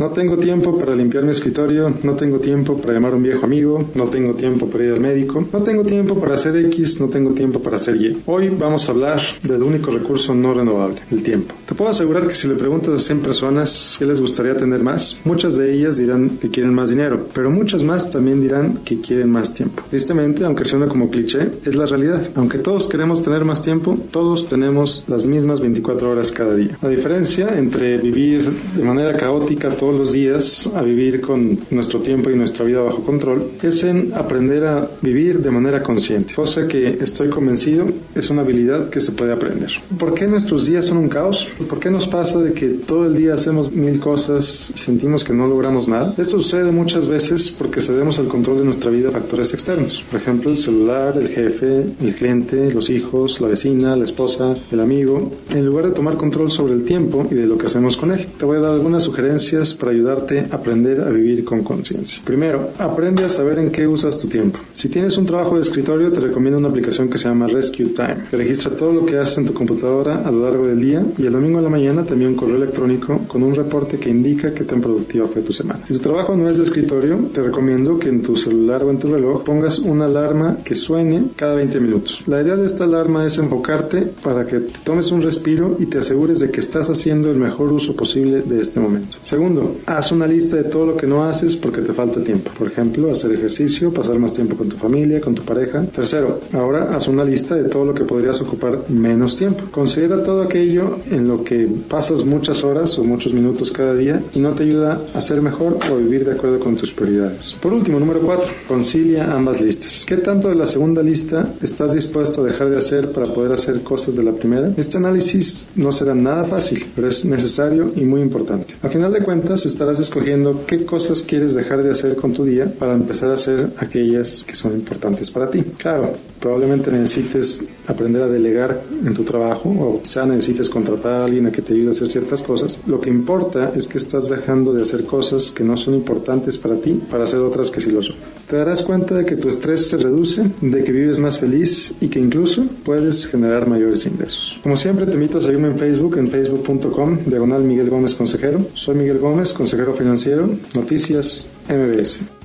No tengo tiempo para limpiar mi escritorio, no tengo tiempo para llamar a un viejo amigo, no tengo tiempo para ir al médico, no tengo tiempo para hacer X, no tengo tiempo para hacer Y. Hoy vamos a hablar del único recurso no renovable, el tiempo. Te puedo asegurar que si le preguntas a 100 personas qué les gustaría tener más, muchas de ellas dirán que quieren más dinero, pero muchas más también dirán que quieren más tiempo. Tristemente, aunque suene como cliché, es la realidad. Aunque todos queremos tener más tiempo, todos tenemos las mismas 24 horas cada día. La diferencia entre vivir de manera caótica todos los días a vivir con nuestro tiempo y nuestra vida bajo control es en aprender a vivir de manera consciente, cosa que estoy convencido es una habilidad que se puede aprender. ¿Por qué nuestros días son un caos? ¿Por qué nos pasa de que todo el día hacemos mil cosas y sentimos que no logramos nada? Esto sucede muchas veces porque cedemos al control de nuestra vida a factores externos. Por ejemplo, el celular, el jefe, el cliente, los hijos, la vecina, la esposa, el amigo, en lugar de tomar control sobre el tiempo y de lo que hacemos con él. Te voy a dar algunas sugerencias para ayudarte a aprender a vivir con conciencia. Primero, aprende a saber en qué usas tu tiempo. Si tienes un trabajo de escritorio, te recomiendo una aplicación que se llama Rescue Time, registra todo lo que haces en tu computadora a lo largo del día y el domingo en la mañana te envía un correo electrónico con un reporte que indica qué tan productiva fue tu semana. Si tu trabajo no es de escritorio, te recomiendo que en tu celular o en tu reloj pongas una alarma que suene cada 20 minutos. La idea de esta alarma es enfocarte para que te tomes un respiro y te asegures de que estás haciendo el mejor uso posible de este momento. Segundo, haz una lista de todo lo que no haces porque te falta tiempo. Por ejemplo, hacer ejercicio, pasar más tiempo con tu familia, con tu pareja. Tercero, ahora haz una lista de todo lo que podrías ocupar menos tiempo. Considera todo aquello en lo que pasas muchas horas o muchos minutos cada día y no te ayuda a ser mejor o vivir de acuerdo con tus prioridades. Por último, número 4, concilia ambas listas. ¿Qué tanto de la segunda lista estás dispuesto a dejar de hacer para poder hacer cosas de la primera? Este análisis no será nada fácil, pero es necesario y muy importante. A final de cuentas, estarás escogiendo qué cosas quieres dejar de hacer con tu día para empezar a hacer aquellas que son importantes para ti. Claro, probablemente necesites aprender a delegar en tu trabajo o quizá necesites contratar a alguien a que te ayude a hacer ciertas cosas. Lo que importa es que estás dejando de hacer cosas que no son importantes para ti para hacer otras que sí lo son. Te darás cuenta de que tu estrés se reduce, de que vives más feliz y que incluso puedes generar mayores ingresos. Como siempre te invito a seguirme en Facebook en facebook.com diagonal Miguel Gómez Consejero. Soy Miguel Gómez, consejero financiero, Noticias MBS.